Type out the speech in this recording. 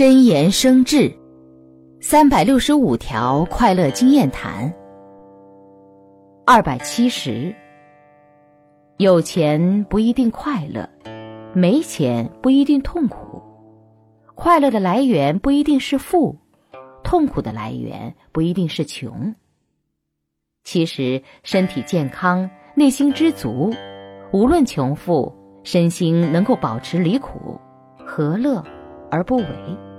真言生智三百六十五条快乐经验谈二百七十。有钱不一定快乐没钱不一定痛苦快乐的来源不一定是富痛苦的来源不一定是穷。其实身体健康内心知足无论穷富身心能够保持离苦何乐而不为。